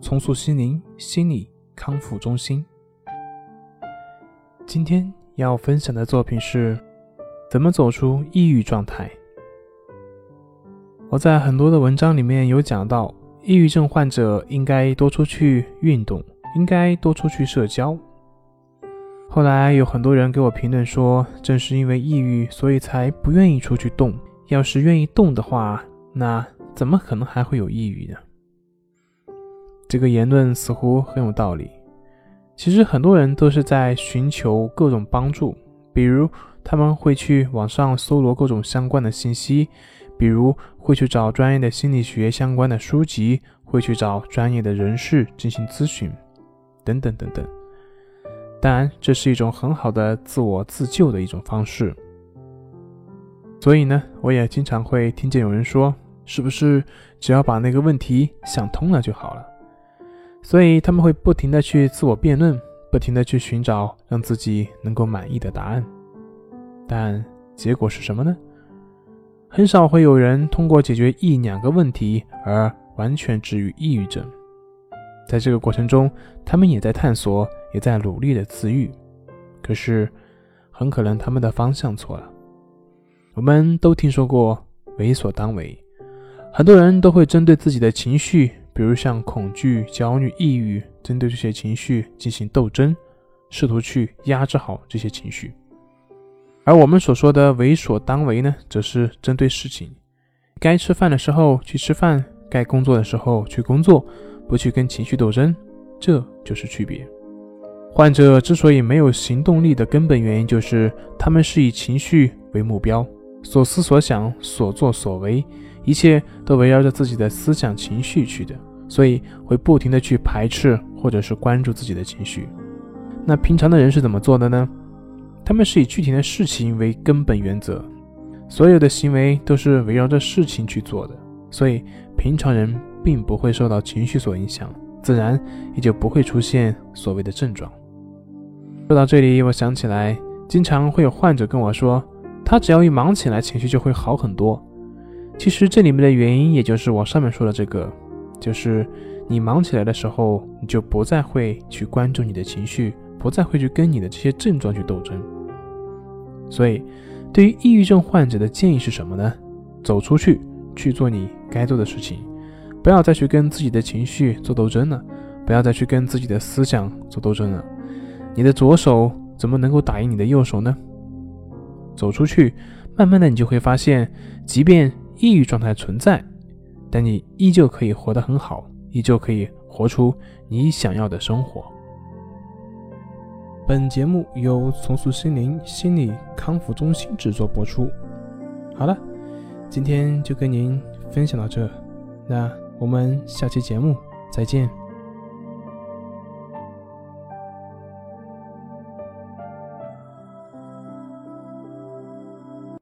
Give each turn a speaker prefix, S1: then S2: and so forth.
S1: 重塑心灵心理康复中心。今天要分享的作品是：怎么走出抑郁状态？我在很多的文章里面有讲到，抑郁症患者应该多出去运动，应该多出去社交。后来有很多人给我评论说，正是因为抑郁，所以才不愿意出去动。要是愿意动的话，那怎么可能还会有抑郁呢？这个言论似乎很有道理。其实很多人都是在寻求各种帮助，比如他们会去网上搜罗各种相关的信息，比如会去找专业的心理学相关的书籍，会去找专业的人士进行咨询，等等等等。当然，这是一种很好的自我自救的一种方式。所以呢，我也经常会听见有人说：“是不是只要把那个问题想通了就好了？”所以他们会不停的去自我辩论，不停的去寻找让自己能够满意的答案，但结果是什么呢？很少会有人通过解决一两个问题而完全治愈抑郁症。在这个过程中，他们也在探索，也在努力的自愈，可是很可能他们的方向错了。我们都听说过为所当为，很多人都会针对自己的情绪。比如像恐惧、焦虑、抑郁，针对这些情绪进行斗争，试图去压制好这些情绪。而我们所说的为所当为呢，则是针对事情，该吃饭的时候去吃饭，该工作的时候去工作，不去跟情绪斗争，这就是区别。患者之所以没有行动力的根本原因，就是他们是以情绪为目标，所思所想、所作所为。一切都围绕着自己的思想情绪去的，所以会不停的去排斥或者是关注自己的情绪。那平常的人是怎么做的呢？他们是以具体的事情为根本原则，所有的行为都是围绕着事情去做的，所以平常人并不会受到情绪所影响，自然也就不会出现所谓的症状。说到这里，我想起来，经常会有患者跟我说，他只要一忙起来，情绪就会好很多。其实这里面的原因，也就是我上面说的这个，就是你忙起来的时候，你就不再会去关注你的情绪，不再会去跟你的这些症状去斗争。所以，对于抑郁症患者的建议是什么呢？走出去，去做你该做的事情，不要再去跟自己的情绪做斗争了，不要再去跟自己的思想做斗争了。你的左手怎么能够打赢你的右手呢？走出去，慢慢的你就会发现，即便抑郁状态存在，但你依旧可以活得很好，依旧可以活出你想要的生活。本节目由重塑心灵心理康复中心制作播出。好了，今天就跟您分享到这，那我们下期节目再见。